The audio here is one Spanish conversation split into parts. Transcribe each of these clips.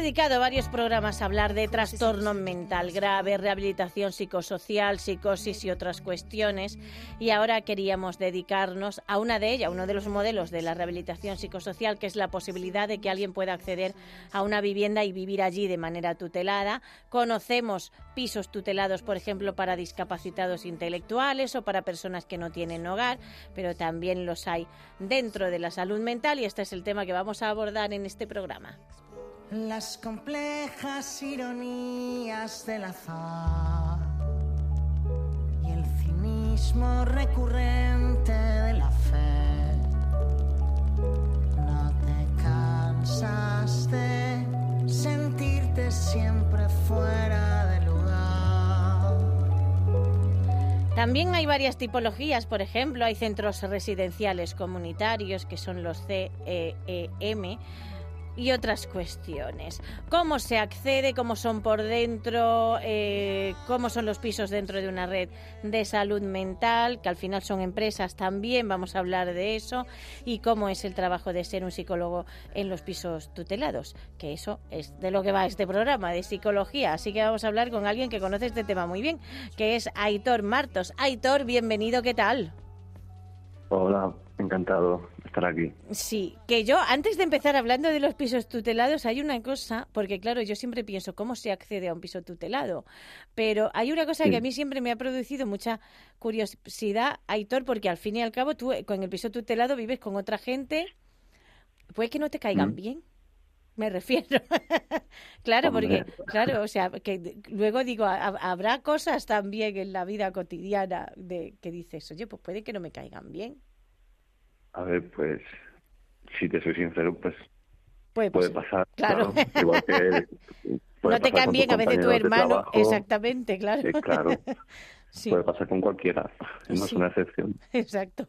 Dedicado varios programas a hablar de trastorno mental grave, rehabilitación psicosocial, psicosis y otras cuestiones. Y ahora queríamos dedicarnos a una de ellas, uno de los modelos de la rehabilitación psicosocial, que es la posibilidad de que alguien pueda acceder a una vivienda y vivir allí de manera tutelada. Conocemos pisos tutelados, por ejemplo, para discapacitados intelectuales o para personas que no tienen hogar, pero también los hay dentro de la salud mental y este es el tema que vamos a abordar en este programa. Las complejas ironías del azar y el cinismo recurrente de la fe. No te cansas de sentirte siempre fuera de lugar. También hay varias tipologías, por ejemplo, hay centros residenciales comunitarios que son los CEEM y otras cuestiones. ¿Cómo se accede? ¿Cómo son por dentro? Eh, ¿Cómo son los pisos dentro de una red de salud mental? Que al final son empresas también, vamos a hablar de eso. Y cómo es el trabajo de ser un psicólogo en los pisos tutelados. Que eso es de lo que va este programa, de psicología. Así que vamos a hablar con alguien que conoce este tema muy bien, que es Aitor Martos. Aitor, bienvenido, ¿qué tal? Hola, encantado estar aquí. Sí, que yo antes de empezar hablando de los pisos tutelados hay una cosa, porque claro, yo siempre pienso cómo se accede a un piso tutelado, pero hay una cosa Sí. que a mí siempre me ha producido mucha curiosidad, Aitor, porque al fin y al cabo tú eh, con el piso tutelado vives con otra gente, puede que no te caigan Mm. bien. Me refiero. claro, porque, claro, o sea, que luego digo, ha- habrá cosas también en la vida cotidiana de que dices, oye, pues puede que no me caigan bien. A ver, pues, si te soy sincero, pues Puede, puede pasar. Claro. Igual que no te caen bien a veces tu hermano. trabajo, Exactamente, claro. eh, claro, sí, puede pasar con cualquiera. No es Sí. una excepción. exacto.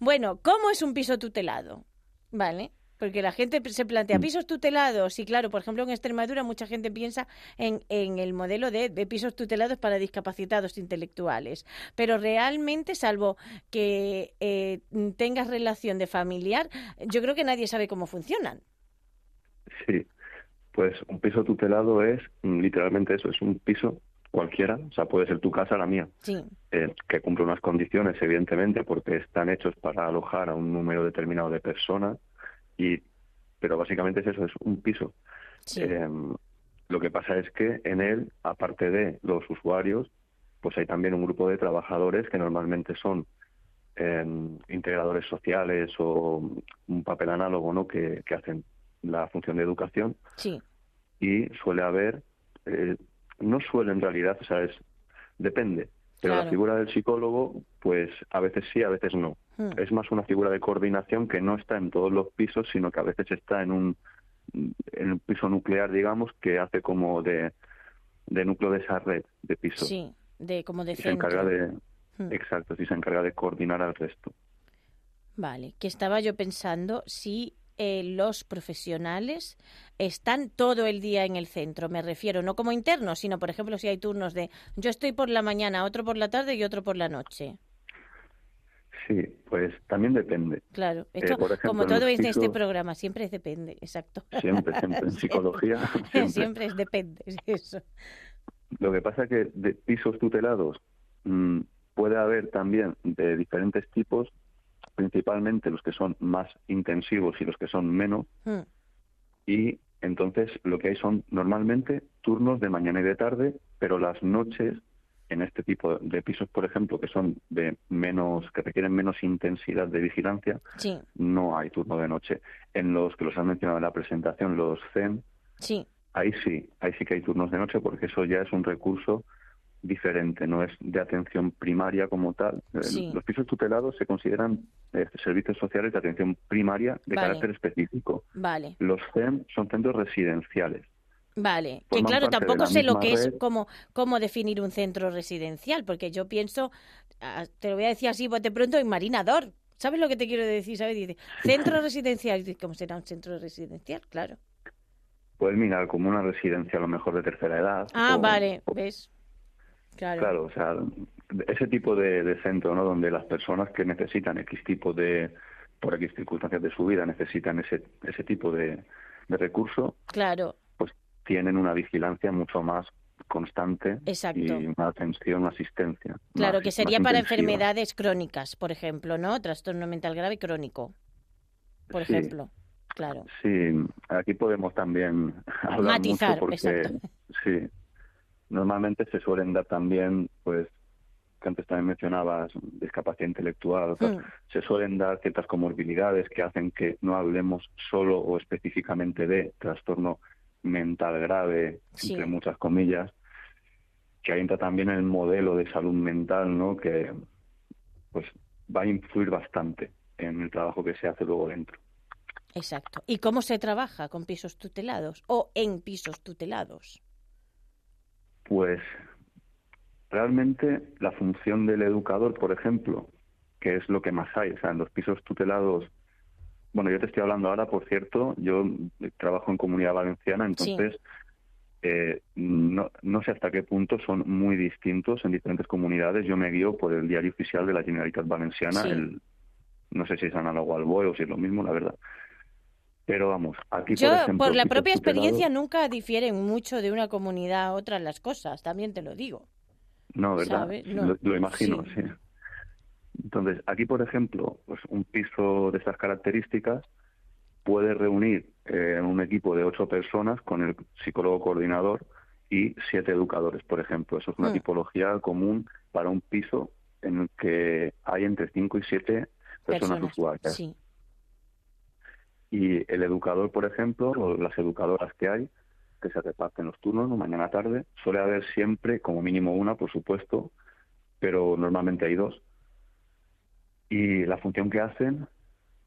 bueno, ¿cómo es un piso tutelado? ¿Vale? Porque la gente se plantea Mm. pisos tutelados y claro, por ejemplo en Extremadura mucha gente piensa en, en el modelo de, de pisos tutelados para discapacitados intelectuales. Pero realmente, salvo que eh, tengas relación de familiar, yo creo que nadie sabe cómo funcionan. Sí, pues un piso tutelado es mm, literalmente eso, es un piso cualquiera, o sea, puede ser tu casa, la mía, Sí, eh, que cumple unas condiciones, evidentemente, porque están hechos para alojar a un número determinado de personas, y pero básicamente es eso, es un piso. sí. Eh, lo que pasa es que en él, aparte de los usuarios, pues hay también un grupo de trabajadores que normalmente son eh, integradores sociales o un papel análogo, ¿no? Que, que hacen la función de educación sí. y suele haber, eh, no suele en realidad, o sea, es depende. Pero Claro. la figura del psicólogo, pues a veces sí, a veces no. Hmm. Es más una figura de coordinación que no está en todos los pisos, sino que a veces está en un, en un piso nuclear, digamos, que hace como de, de núcleo de esa red de pisos. Sí, de como de y se encarga de, Hmm. exacto, sí se encarga de coordinar al resto. Vale, que estaba yo pensando si eh, los profesionales están todo el día en el centro, me refiero, no como internos, sino por ejemplo si hay turnos de yo estoy por la mañana, otro por la tarde y otro por la noche. Sí, pues también depende. Claro, esto por ejemplo, como todo los en este programa, siempre es depende, exacto. Siempre, siempre en psicología. siempre. siempre. es depende, eso. Lo que pasa es que de pisos tutelados mm, puede haber también de diferentes tipos, principalmente los que son más intensivos y los que son menos, Mm, y entonces lo que hay son normalmente turnos de mañana y de tarde, pero las noches en este tipo de pisos, por ejemplo, que son de menos, que requieren menos intensidad de vigilancia, Sí, no hay turno de noche. En los que los han mencionado en la presentación, los CEN, sí, ahí sí, ahí sí que hay turnos de noche porque eso ya es un recurso diferente, no es de atención primaria como tal. Eh, Sí. Los pisos tutelados se consideran eh, servicios sociales de atención primaria de Vale. carácter específico. Vale. Los CEM son centros residenciales. Vale, que claro, tampoco sé lo que es cómo, cómo definir un centro residencial, porque yo pienso, te lo voy a decir así, de pronto en Marinador. ¿Sabes lo que te quiero decir? ¿Sabes? Dice, centro residencial. ¿Cómo será un centro residencial? Claro. Puedes mirar como una residencia a lo mejor de tercera edad. Ah, o- vale, o- ¿ves? Claro. Claro, o sea, ese tipo de, de centro, ¿no? Donde las personas que necesitan X tipo de, por X circunstancias de su vida, necesitan ese, ese tipo de, de recurso, Claro, pues tienen una vigilancia mucho más constante Exacto. y una atención, una asistencia. claro, más- que sería para intensiva. enfermedades crónicas, por ejemplo, ¿no? Trastorno mental grave crónico, por Sí. ejemplo. Claro. Sí, aquí podemos también hablar Matizar, mucho porque exacto. sí, normalmente se suelen dar también, pues, que antes también mencionabas, discapacidad intelectual, Mm. se suelen dar ciertas comorbilidades que hacen que no hablemos solo o específicamente de trastorno mental grave, Sí. entre muchas comillas, que ahí entra también el modelo de salud mental, ¿no? Que pues va a influir bastante en el trabajo que se hace luego dentro. Exacto. ¿Y cómo se trabaja con pisos tutelados o en pisos tutelados? Pues realmente la función del educador, por ejemplo, que es lo que más hay, o sea, en los pisos tutelados, bueno, yo te estoy hablando ahora, por cierto, yo trabajo en Comunidad Valenciana, entonces eh, no, no sé hasta qué punto son muy distintos en diferentes comunidades. Yo me guío por el diario oficial de la Generalitat Valenciana, Sí. el, no sé si es análogo al BOE o si es lo mismo, la verdad. Pero vamos, aquí Yo, por ejemplo, por la propia experiencia, nunca difieren mucho de una comunidad a otra las cosas, también te lo digo. No, ¿verdad? Lo, lo imagino, Sí. sí. Entonces, aquí, por ejemplo, pues un piso de estas características puede reunir eh, un equipo de ocho personas con el psicólogo coordinador y siete educadores, por ejemplo. Eso es una Mm. tipología común para un piso en el que hay entre cinco y siete personas, Personas. usuarias. Sí. Y el educador, por ejemplo, o las educadoras que hay, que se reparten los turnos, ¿no? mañana tarde, suele haber siempre, como mínimo una, por supuesto, pero normalmente hay dos. Y la función que hacen,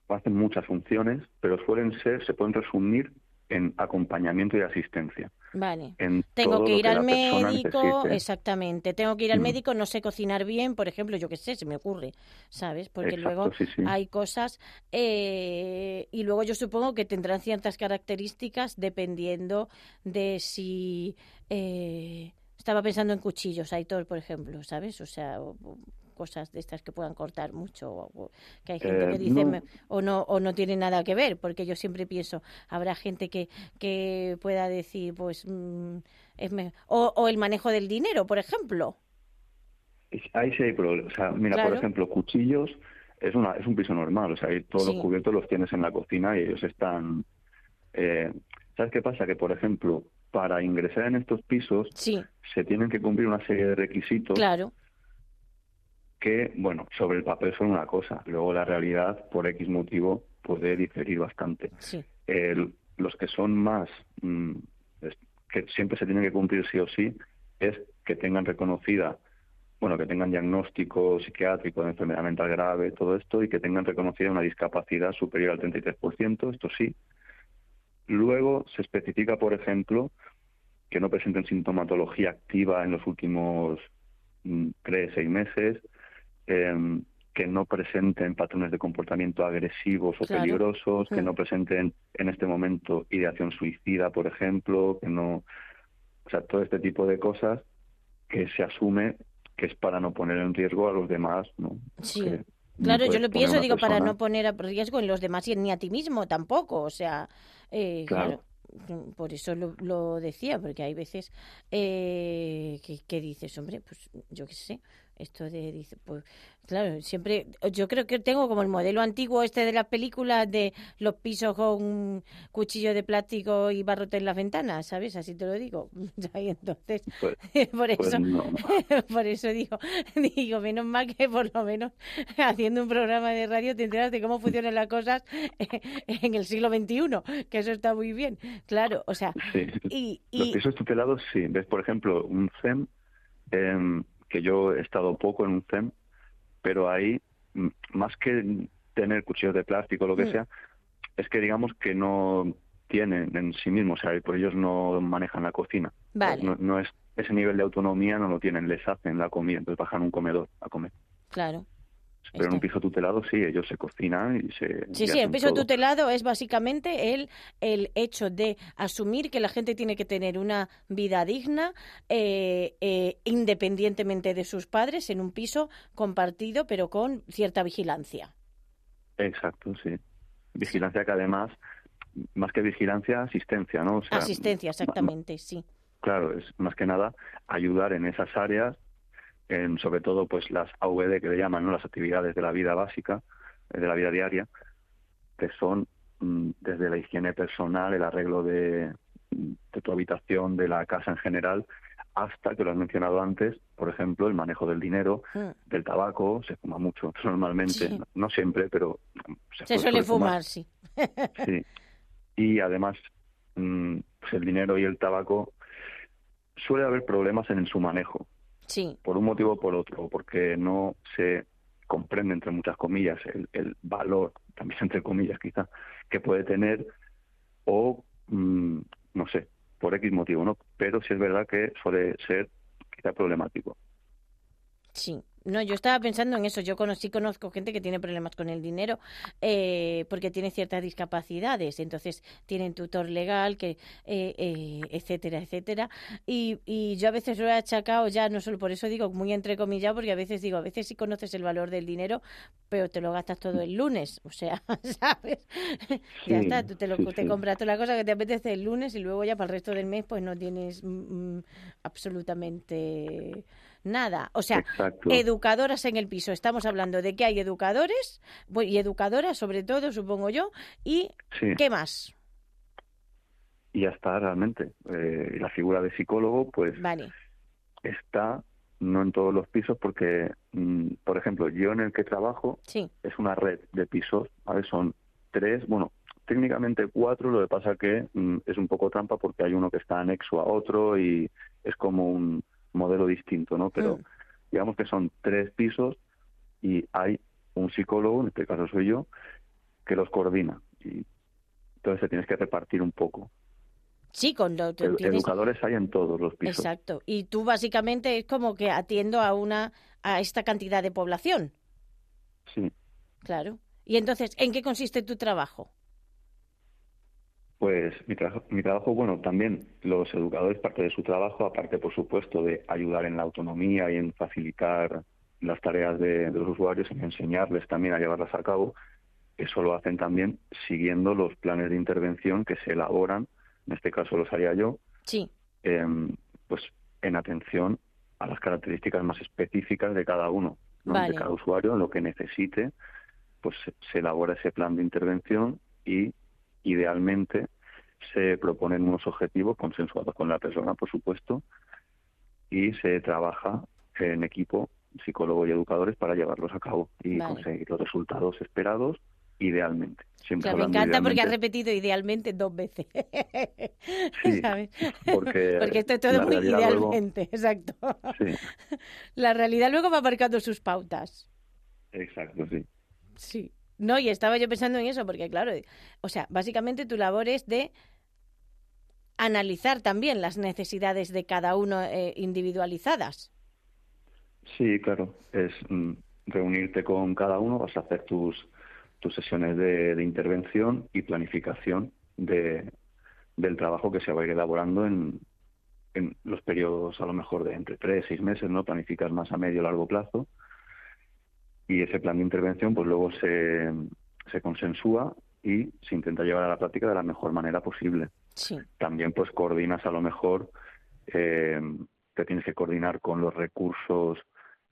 hacen muchas funciones, pero suelen ser, se pueden resumir en acompañamiento y asistencia. Vale. En Tengo que ir al médico, exactamente. Tengo que ir al Mm. médico, no sé cocinar bien, por ejemplo, yo qué sé, se me ocurre, ¿sabes? Porque Exacto, luego sí, sí. hay cosas eh, y luego yo supongo que tendrán ciertas características dependiendo de si eh, estaba pensando en cuchillos, Aitor, por ejemplo, ¿sabes? O sea, cosas de estas que puedan cortar mucho, o, o que hay gente Eh, que dice no. "Me- o no o no tiene nada que ver, porque yo siempre pienso habrá gente que que pueda decir pues mm, es me- o, o el manejo del dinero, por ejemplo. Ahí sí hay problemas. O sea, mira, Claro. por ejemplo, cuchillos es una es un piso normal. O sea, ahí todos Sí. los cubiertos los tienes en la cocina y ellos están. eh, ¿Sabes qué pasa? Que, por ejemplo, para ingresar en estos pisos Sí, se tienen que cumplir una serie de requisitos claro, que, bueno, sobre el papel son una cosa. Luego la realidad, por X motivo, puede diferir bastante. sí, El- los que son más, mm, es- que siempre se tienen que cumplir sí o sí, es que tengan reconocida, bueno, que tengan diagnóstico psiquiátrico de enfermedad mental grave, todo esto, y que tengan reconocida una discapacidad superior al 33%, esto sí. Luego se especifica, por ejemplo, que no presenten sintomatología activa en los últimos mm, tres, seis meses, em, que no presenten patrones de comportamiento agresivos o Claro. peligrosos, que Mm. no presenten en este momento ideación suicida, por ejemplo, que no, o sea, todo este tipo de cosas que se asume que es para no poner en riesgo a los demás, ¿no? Sí. Que no Claro, yo lo pienso, digo, para no poner a riesgo en los demás y ni a ti mismo tampoco. O sea, eh, claro. Claro. por eso lo, lo decía, porque hay veces eh, que, que dices, hombre, pues yo qué sé, Esto de, dice, pues, claro, siempre, yo creo que tengo como el modelo antiguo este de las películas de los pisos con cuchillo de plástico y barrote en las ventanas, ¿sabes? Así te lo digo. Y entonces, Pues- por pues eso, no. por eso digo, digo, menos mal que por lo menos haciendo un programa de radio te enteras de cómo funcionan las cosas en el siglo XXI, que eso está muy bien. Claro, o sea, Sí. y, Los y pisos tutelados, sí. ¿Ves? Por ejemplo, un CEM, em, que yo he estado poco en un CEM, pero ahí, más que tener cuchillos de plástico o lo que Mm. sea, es que digamos que no tienen en sí mismos, o sea, por ellos no manejan la cocina. Vale. No, no es ese nivel de autonomía no lo tienen, les hacen la comida, entonces bajan a un comedor a comer. claro. Pero en un piso tutelado sí, ellos se cocinan y se... Sí, y sí, el piso todo. tutelado es básicamente el, el hecho de asumir que la gente tiene que tener una vida digna eh, eh, independientemente de sus padres en un piso compartido pero con cierta vigilancia. Exacto, sí. Vigilancia que además, más que vigilancia, asistencia, ¿no? O sea, Asistencia, exactamente, sí. Claro, es más que nada ayudar en esas áreas, en sobre todo pues las AVD que le llaman, ¿no? Las actividades de la vida básica, eh, de la vida diaria, que son mm, desde la higiene personal, el arreglo de, de tu habitación, de la casa en general, hasta, que lo has mencionado antes, por ejemplo, el manejo del dinero, Mm. del tabaco, se fuma mucho normalmente, Sí. no siempre, pero Se suele fumar, sí. Sí. Y además, mm, pues el dinero y el tabaco suele haber problemas en su manejo, Sí, por un motivo o por otro, porque no se comprende, entre muchas comillas, el, el valor, también entre comillas quizá, que puede tener, o mm, no sé, por X motivo, ¿no? Pero sí es verdad que suele ser quizá problemático. Sí. No, yo estaba pensando en eso. Yo conocí, conozco gente que tiene problemas con el dinero eh, porque tiene ciertas discapacidades. Entonces tienen tutor legal, que eh, eh, etcétera, etcétera. Y, y yo a veces lo he achacado ya, no solo por eso digo muy entrecomillado, porque a veces digo, a veces sí conoces el valor del dinero, pero te lo gastas todo el lunes. O sea, ¿sabes? ya está, tú te, lo, sí, te sí. compras toda la cosa que te apetece el lunes y luego ya para el resto del mes pues no tienes mm, mm, absolutamente nada. O sea, Exacto. educadoras en el piso. Estamos hablando de que hay educadores y educadoras, sobre todo, supongo yo. ¿Y Sí. qué más? Y ya está realmente. Eh, la figura de psicólogo, pues Vale. está no en todos los pisos porque, mm, por ejemplo, yo en el que trabajo Sí, es una red de pisos, ¿vale? Son tres, bueno, técnicamente cuatro, lo que pasa que mm, es un poco trampa porque hay uno que está anexo a otro y es como un modelo distinto, ¿no? Pero Mm. digamos que son tres pisos y hay un psicólogo, en este caso soy yo, que los coordina y entonces se tienes que repartir un poco. sí, con lo tienes- Educadores hay en todos los pisos. Exacto. Y tú básicamente es como que atiendo a una a esta cantidad de población. Sí. Claro. Y entonces, ¿en qué consiste tu trabajo? Pues mi, trabajo, mi trabajo, bueno, también los educadores, parte de su trabajo, aparte, por supuesto, de ayudar en la autonomía y en facilitar las tareas de, de los usuarios, en enseñarles también a llevarlas a cabo, eso lo hacen también siguiendo los planes de intervención que se elaboran, en este caso los haría yo, Sí, em, pues en atención a las características más específicas de cada uno, ¿no? Vale. de cada usuario, lo que necesite, pues se elabora ese plan de intervención y idealmente se proponen unos objetivos consensuados con la persona, por supuesto, y se trabaja en equipo, psicólogo y educadores, para llevarlos a cabo y Vale. conseguir los resultados esperados idealmente. Siempre Claro, me encanta porque has repetido idealmente dos veces. Sí, ¿Sabes? porque Porque esto es todo muy luego- idealmente, exacto. Sí, La realidad luego va marcando sus pautas. exacto, sí. Sí. No, y estaba yo pensando en eso, porque claro, o sea, básicamente tu labor es de analizar también las necesidades de cada uno eh, individualizadas. Sí, claro. Es mm, reunirte con cada uno, vas a hacer tus, tus sesiones de, de intervención y planificación de, del trabajo que se va a ir elaborando en, en los periodos a lo mejor de entre tres seis meses, ¿no? Planificas más a medio largo plazo. Y ese plan de intervención, pues luego se, se consensúa y se intenta llevar a la práctica de la mejor manera posible Sí, también pues coordinas a lo mejor, eh, te tienes que coordinar con los recursos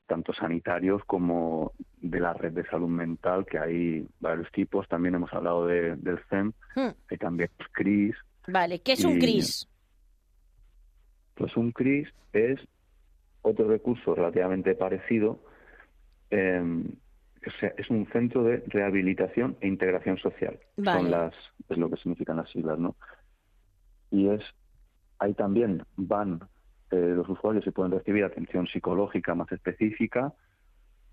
tanto sanitarios como de la red de salud mental, que hay varios tipos. También hemos hablado de, del CEM, Hmm. hay también pues, CRIS. Vale, ¿qué es un CRIS? Pues un CRIS es otro recurso relativamente parecido. Eh, o sea, es un centro de rehabilitación e integración social. Vale. Son las, es lo que significan las siglas, ¿no? Y es, ahí también van eh, los usuarios y pueden recibir atención psicológica más específica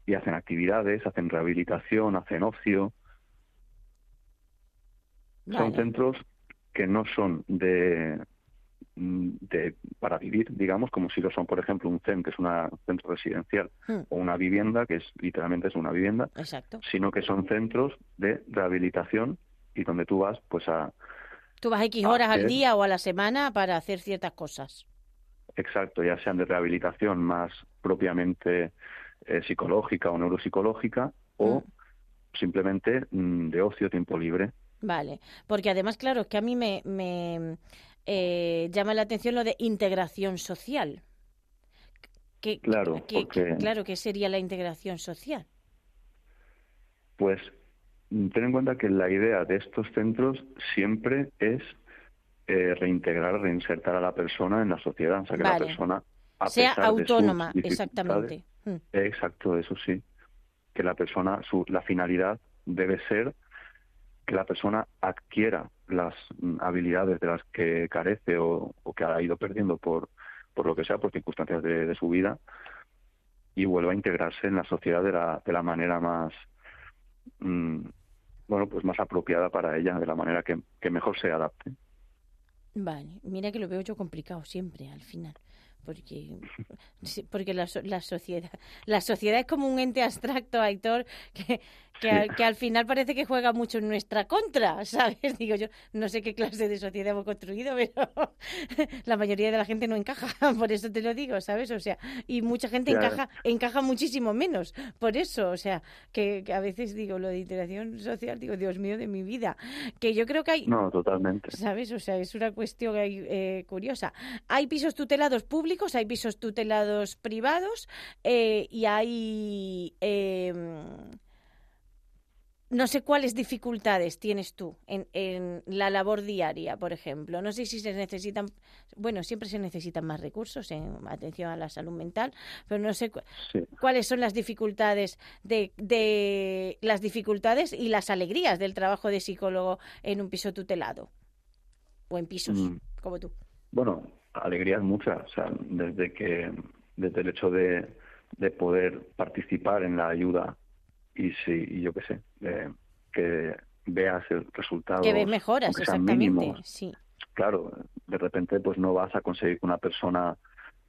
y hacen actividades, hacen rehabilitación, hacen ocio. Son centros que no son de, de para vivir, digamos, como si lo son, por ejemplo, un CEM, que es una- un centro residencial, Hmm. o una vivienda, que es literalmente es una vivienda, Exacto. sino que son centros de rehabilitación y donde tú vas, pues a, Tú vas X horas al día o a la semana para hacer ciertas cosas. exacto, ya sean de rehabilitación más propiamente eh, psicológica o neuropsicológica, o Mm. simplemente mm, de ocio, tiempo libre. Vale, porque además, claro, es que a mí me, me eh, llama la atención lo de integración social. ¿Qué, Claro, qué- porque- claro, ¿qué sería la integración social? Pues ten en cuenta que la idea de estos centros siempre es eh, reintegrar, reinsertar a la persona en la sociedad, o sea que Vale. la persona a sea pesar de sus autónoma, exactamente. Mm, Exacto, eso sí, que la persona, su, la finalidad debe ser que la persona adquiera las mm, habilidades de las que carece o, que ha ido perdiendo por, por lo que sea, por circunstancias de, de su vida, y vuelva a integrarse en la sociedad de la, de la manera más, mm, bueno, pues más apropiada para ella, de la manera que, que mejor se adapte. Vale, mira que lo veo yo complicado siempre al final. Porque, porque la, la sociedad la sociedad es como un ente abstracto, Aitor, que, que, Sí. al, que al final parece que juega mucho en nuestra contra, ¿sabes? Digo yo, no sé qué clase de sociedad hemos construido, pero la mayoría de la gente no encaja, por eso te lo digo, ¿sabes? O sea, y mucha gente Claro. encaja encaja muchísimo menos, por eso, o sea, que, que a veces digo lo de interacción social, digo, Dios mío de mi vida, que yo creo que hay No, totalmente. ¿Sabes? O sea, es una cuestión eh, curiosa. Hay pisos tutelados públicos, hay pisos tutelados privados eh, y hay... eh, no sé cuáles dificultades tienes tú en, en la labor diaria, por ejemplo. No sé si se necesitan, bueno, siempre se necesitan más recursos en atención a la salud mental, pero no sé cu- Sí. cuáles son las dificultades de, de las dificultades y las alegrías del trabajo de psicólogo en un piso tutelado o en pisos Mm. como tú. Bueno, alegrías muchas, o sea, desde que, desde el hecho de, de poder participar en la ayuda y sí, y yo qué sé, eh, que veas el resultado. Que ves mejoras, exactamente. mínimos. Sí, Claro, de repente pues no vas a conseguir que una persona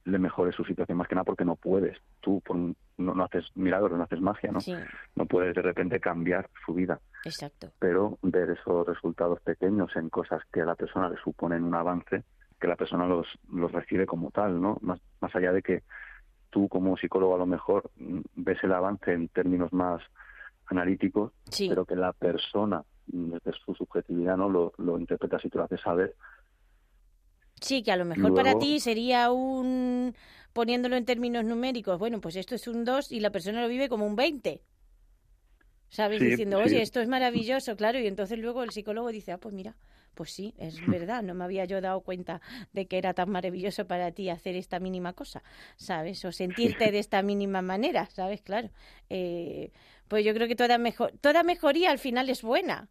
le mejore su situación más que nada porque no puedes. Tú por no, no haces milagros, no haces magia, ¿no? sí, No puedes de repente cambiar su vida exacto. pero ver esos resultados pequeños en cosas que a la persona le suponen un avance, que la persona los, los recibe como tal, ¿no? Más, más allá de que tú como psicólogo a lo mejor ves el avance en términos más analíticos, Sí, pero que la persona desde su subjetividad no lo, lo interpreta si te lo hace saber. sí, que a lo mejor para ti sería un, poniéndolo en términos numéricos, bueno, pues esto es un 2 y la persona lo vive como un 20. ¿Sabes? Sí, Diciendo, sí. oye, esto es maravilloso, claro, y entonces luego el psicólogo dice, ah, pues mira, pues sí, es verdad, no me había yo dado cuenta de que era tan maravilloso para ti hacer esta mínima cosa, ¿sabes? O sentirte de esta mínima manera, ¿sabes? Claro. Eh, pues yo creo que toda, mejor, toda mejoría al final es buena.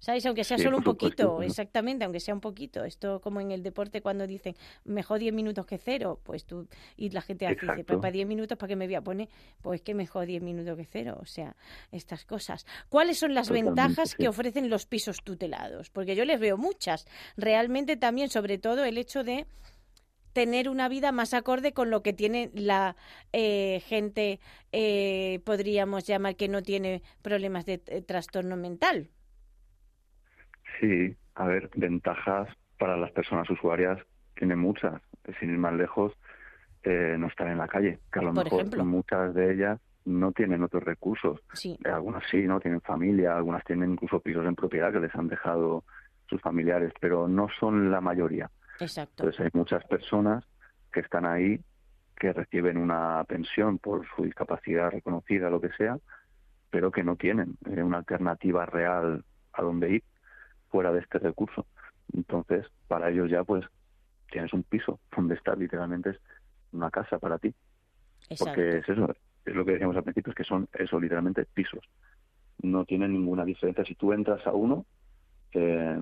¿Sabes? Aunque sea Sí, solo un supuesto, poquito, exactamente, aunque sea un poquito. Esto como en el deporte cuando dicen mejor 10 minutos que cero, pues tú, y la gente dice, Exacto. pues para 10 minutos, ¿para qué me voy a poner? Pues que mejor 10 minutos que cero, o sea, estas cosas. ¿Cuáles son las Totalmente, ventajas sí. que ofrecen los pisos tutelados? Porque yo les veo muchas. Realmente también, sobre todo, el hecho de tener una vida más acorde con lo que tiene la eh, gente, eh, podríamos llamar, que no tiene problemas de eh, trastorno mental. Sí, a ver, ventajas para las personas usuarias tiene muchas. Sin ir más lejos, eh, no estar en la calle, que a lo Por mejor ejemplo. muchas de ellas no tienen otros recursos. Sí, Eh, Algunas sí, ¿no? Tienen familia, algunas tienen incluso pisos en propiedad que les han dejado sus familiares, pero no son la mayoría. exacto. Entonces hay muchas personas que están ahí que reciben una pensión por su discapacidad reconocida, lo que sea, pero que no tienen eh, una alternativa real a donde ir fuera de este recurso. Entonces, para ellos ya pues tienes un piso donde estar, literalmente es una casa para ti. Porque es eso, es lo que decíamos al principio, es que son eso, literalmente pisos. No tienen ninguna diferencia. Si tú entras a uno, eh,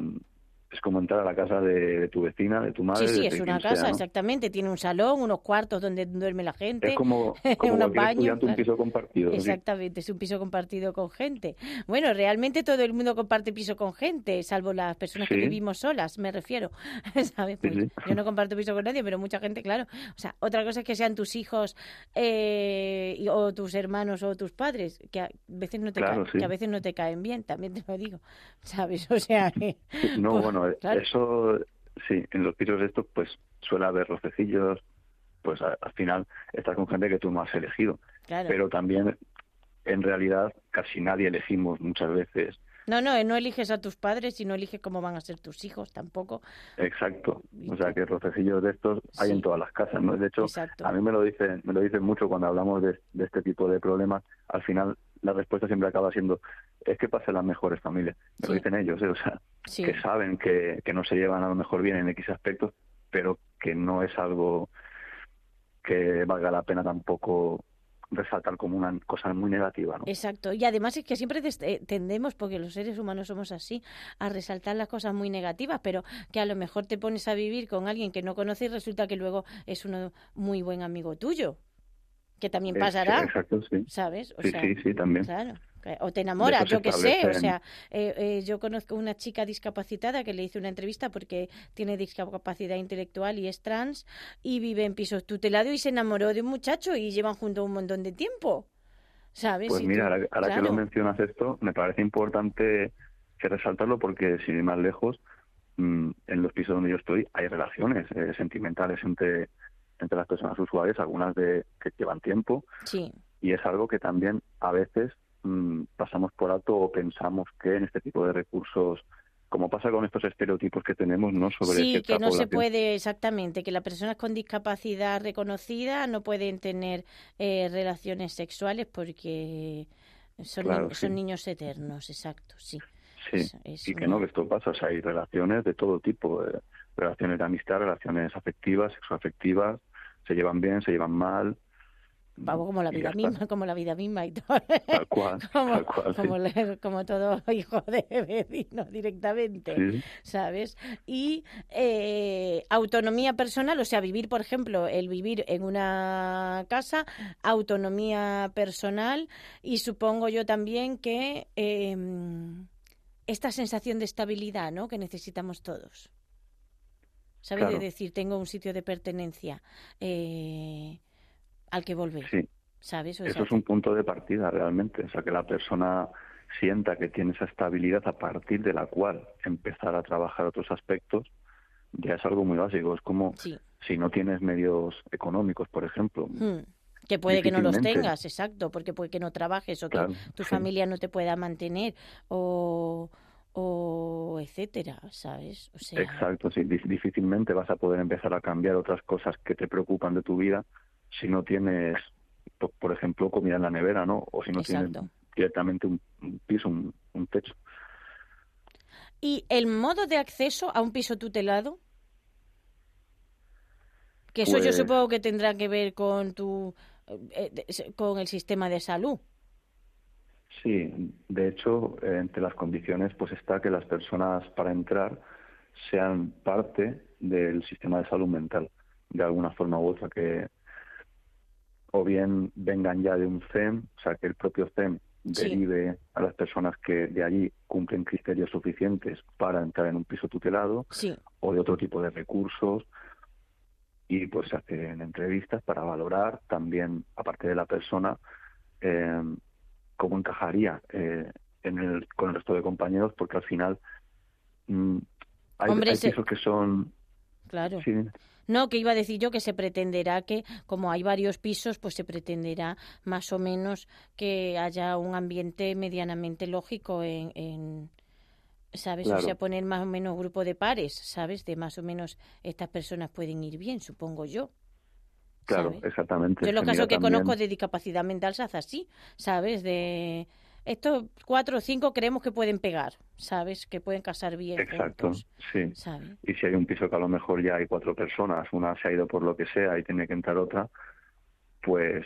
es como entrar a la casa de, tu vecina, de tu madre. Sí, sí, es una sea, casa, ¿no? exactamente. Tiene un salón, unos cuartos donde duerme la gente. Es como, como unos baños, un piso compartido. sí. Exactamente, es un piso compartido con gente. Bueno, realmente todo el mundo comparte piso con gente, salvo las personas que vivimos solas, me refiero. ¿Sabes? Pues sí. Yo no comparto piso con nadie, pero mucha gente, claro. O sea, otra cosa es que sean tus hijos eh, y- o tus hermanos o tus padres, que a veces no te Claro, caen, que a veces no te caen bien, también te lo digo. ¿Sabes? O sea, que- No, pues, bueno, claro. eso sí, en los pisos estos pues suele haber rocecillos, pues a- al final estás con gente que tú no has elegido, claro. pero también en realidad casi nadie elegimos muchas veces. No, no, no eliges a tus padres y no eliges cómo van a ser tus hijos tampoco. Exacto. O sea, que rocecillos de estos hay Sí. en todas las casas, ¿no? De hecho, Exacto. a mí me lo dicen, me lo dicen mucho cuando hablamos de, de este tipo de problemas. Al final, la respuesta siempre acaba siendo, es que pasen las mejores familias. Lo Sí. dicen ellos, ¿eh? O sea, Sí. que saben que, que no se llevan a lo mejor bien en X aspectos, pero que no es algo que valga la pena tampoco resaltar como una cosa muy negativa, ¿no? Exacto. Y además es que siempre eh, tendemos, porque los seres humanos somos así, a resaltar las cosas muy negativas, pero que a lo mejor te pones a vivir con alguien que no conoces y resulta que luego es un muy buen amigo tuyo. Que también pasará, Exacto, sí. ¿sabes? O Sí, sea, sí, sí, también. Claro. O te enamoras, yo qué sé. O sea, eh, eh, yo conozco una chica discapacitada que le hice una entrevista porque tiene discapacidad intelectual y es trans y vive en pisos tutelados y se enamoró de un muchacho y llevan juntos un montón de tiempo. ¿Sabes? Pues Y mira, tú- ahora, ahora que lo mencionas esto, me parece importante que resaltarlo porque, sin ir más lejos, mm, en los pisos donde yo estoy hay relaciones eh, sentimentales entre, entre las personas usuarias, algunas de que llevan tiempo, Sí, y es algo que también a veces mm, pasamos por alto o pensamos que en este tipo de recursos, como pasa con estos estereotipos que tenemos, ¿no? Sobre sí, que no se puede exactamente, que las personas con discapacidad reconocida no pueden tener eh, relaciones sexuales porque son, Claro, ni- son niños eternos, exacto, sí. Sí, Es- es y que no, que esto pasa, o sea, hay relaciones de todo tipo, eh, relaciones de amistad, relaciones afectivas, sexoafectivas, se llevan bien, se llevan mal, Vamos, como la vida misma, como la vida misma y todo. tal cual, como, tal cual, sí. como, le- como todo hijo de vecino directamente, Sí, ¿sabes? Y eh, autonomía personal, o sea, vivir, por ejemplo, el vivir en una casa, autonomía personal y supongo yo también que eh, esta sensación de estabilidad, ¿no? Que necesitamos todos. ¿Sabes? Claro. De decir, tengo un sitio de pertenencia eh, al que volver. sí, ¿Sabes? O eso sea, es un punto de partida realmente, o sea, que la persona sienta que tiene esa estabilidad a partir de la cual empezar a trabajar otros aspectos, ya es algo muy básico, es como Sí. si no tienes medios económicos, por ejemplo, Hmm. Que puede que no los tengas, exacto, porque puede que no trabajes o que tu sí. familia no te pueda mantener o, o etcétera, ¿sabes? O sea, Exacto, sí. Dif- Difícilmente vas a poder empezar a cambiar otras cosas que te preocupan de tu vida si no tienes, po- por ejemplo, comida en la nevera, ¿no? O si no tienes directamente un, un piso, un, un techo. ¿Y el modo de acceso a un piso tutelado? Que eso yo Pues- supongo que tendrá que ver con tu con el sistema de salud. Sí, de hecho, eh, entre las condiciones pues está que las personas para entrar sean parte del sistema de salud mental, de alguna forma u otra, que o bien vengan ya de un CEM, o sea, que el propio CEM Sí. derive a las personas que de allí cumplen criterios suficientes para entrar en un piso tutelado, Sí, o de otro tipo de recursos y pues se hacen entrevistas para valorar también aparte de la persona eh, cómo encajaría eh, en el, con el resto de compañeros porque al final mm, hay, Hombre, hay se- pisos que son claro. sí, No, que iba a decir yo que se pretenderá que, como hay varios pisos, pues se pretenderá más o menos que haya un ambiente medianamente lógico en, en ¿sabes? O Claro. sea, poner más o menos grupo de pares, ¿sabes? De más o menos estas personas pueden ir bien, supongo yo. Claro, ¿sabes? exactamente. Yo los casos que también- conozco de discapacidad mental se hace así, ¿sabes? De estos cuatro o cinco creemos que pueden pegar, ¿sabes? Que pueden casar bien Exacto, juntos, sí. ¿sabes? Y si hay un piso que a lo mejor ya hay cuatro personas, una se ha ido por lo que sea y tiene que entrar otra, pues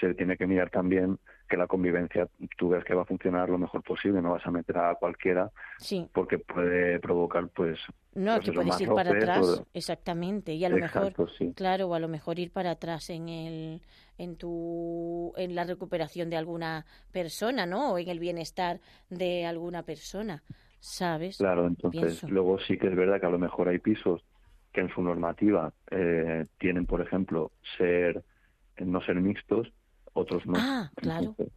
se tiene que mirar también que la convivencia tú ves que va a funcionar lo mejor posible, no vas a meter a cualquiera Sí. porque puede provocar pues No, pues que puedes ir para atrás, o- exactamente, y a lo Exacto, mejor, sí. claro, o a lo mejor ir para atrás en el, en tu, en la recuperación de alguna persona, ¿no? O en el bienestar de alguna persona, ¿sabes? Claro, entonces Pienso. luego sí que es verdad que a lo mejor hay pisos que en su normativa eh, tienen, por ejemplo, ser no ser mixtos, otros no. Ah, claro. Entonces, que-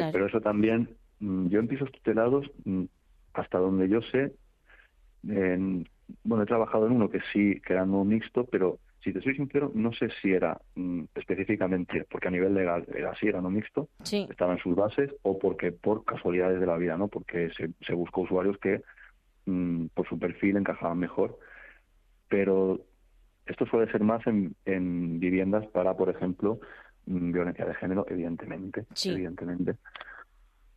Claro. Pero eso también, mm, yo en pisos tutelados, mm, hasta donde yo sé, en- bueno, he trabajado en uno que sí, que era no mixto, pero si te soy sincero, no sé si era mm, específicamente, porque a nivel legal era así, era no mixto, Sí, estaba en sus bases, o porque por casualidades de la vida, ¿no? Porque se, se buscó usuarios que mm, por su perfil encajaban mejor. Pero esto suele ser más en, en viviendas para, por ejemplo, mm, violencia de género, evidentemente, Sí. evidentemente.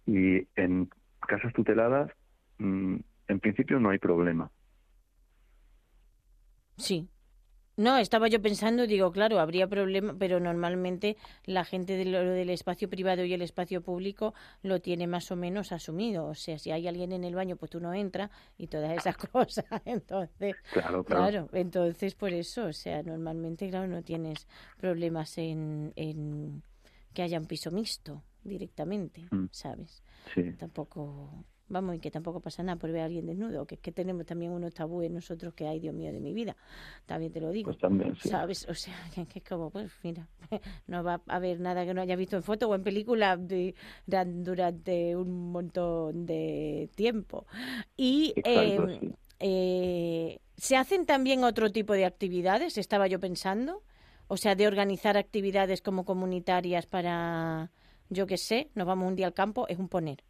Y en casas tuteladas, mm, en principio no hay problema. sí. No, estaba yo pensando, digo, claro, habría problema, pero normalmente la gente de lo del espacio privado y el espacio público lo tiene más o menos asumido. O sea, si hay alguien en el baño, pues tú no entras y todas esas cosas. Entonces, Claro, claro. Claro, entonces por eso, o sea, normalmente, claro, no tienes problemas en, en que haya un piso mixto directamente, Mm. ¿sabes? Sí, Tampoco, vamos, y que tampoco pasa nada por ver a alguien desnudo, que es que tenemos también unos tabúes nosotros que hay, Dios mío, de mi vida, también te lo digo. pues también, sí. ¿Sabes? O sea, que, es como, pues mira, no va a haber nada que no haya visto en foto o en película de- duran- durante un montón de tiempo. Y Exacto, eh, sí. eh, se hacen también otro tipo de actividades, estaba yo pensando, o sea, de organizar actividades como comunitarias para, yo qué sé, nos vamos un día al campo, es un poner,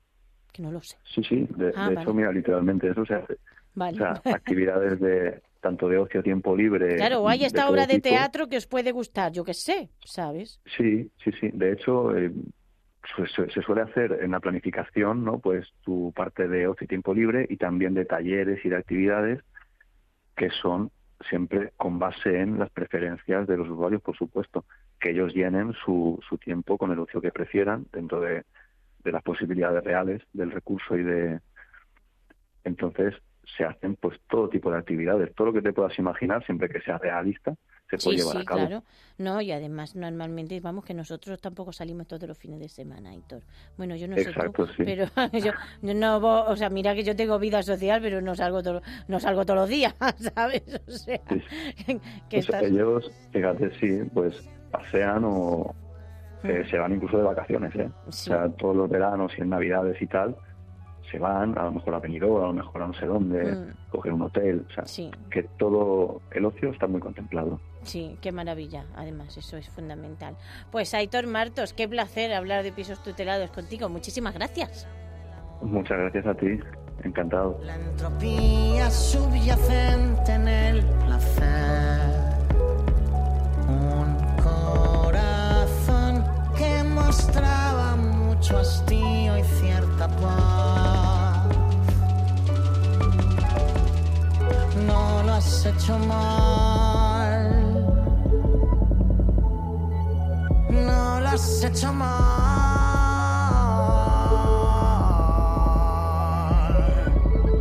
que no lo sé. Sí, sí, de, Ah, de vale. hecho, mira, literalmente eso se hace. Vale. O sea, actividades de tanto de ocio, tiempo libre. claro, o hay esta obra de tipo. teatro que os puede gustar, yo qué sé, ¿sabes? Sí, sí, sí. De hecho, eh, se, se suele hacer en la planificación, ¿no? Pues tu parte de ocio y tiempo libre y también de talleres y de actividades que son siempre con base en las preferencias de los usuarios, por supuesto, que ellos llenen su, su tiempo con el ocio que prefieran dentro de, de las posibilidades reales del recurso y de entonces se hacen pues todo tipo de actividades, todo lo que te puedas imaginar, siempre que sea realista, se puede Sí, llevar sí, a cabo. claro. No, y además normalmente, vamos, que nosotros tampoco salimos todos los fines de semana, Héctor. Bueno, yo no sé Exacto, tú, sí. pero yo, yo no, o sea, mira que yo tengo vida social, pero no salgo, todo, no salgo todos los días, ¿sabes? O sea, Sí, que Pues estás... ellos, fíjate, sí, pues pasean o eh, se van incluso de vacaciones, ¿eh? Mm. Sí. O sea, todos los veranos y en navidades y tal, se van, a lo mejor a Benidorm, a lo mejor a no sé dónde, Mm. coger un hotel, o sea, Sí, que todo el ocio está muy contemplado. sí, qué maravilla. Además, eso es fundamental. Pues Aitor Martos, qué placer hablar de pisos tutelados contigo. Muchísimas gracias. Muchas gracias a ti, encantado. La entropía subyacente en el placer.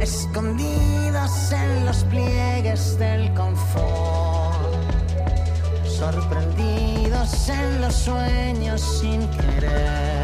Escondidos en los pliegues del confort. Sorprendidos en los sueños sin querer.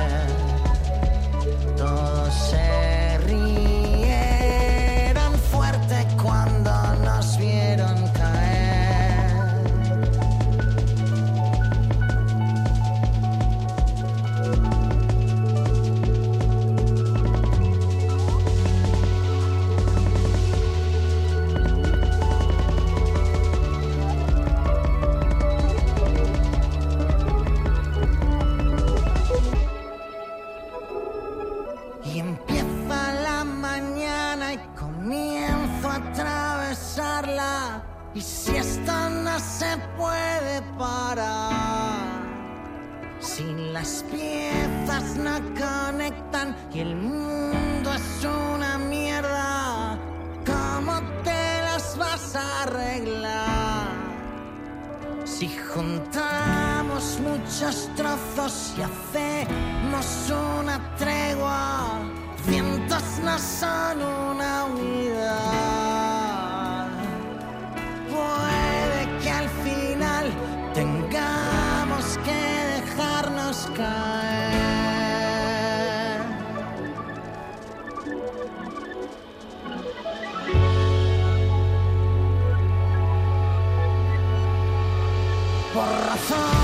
por razón.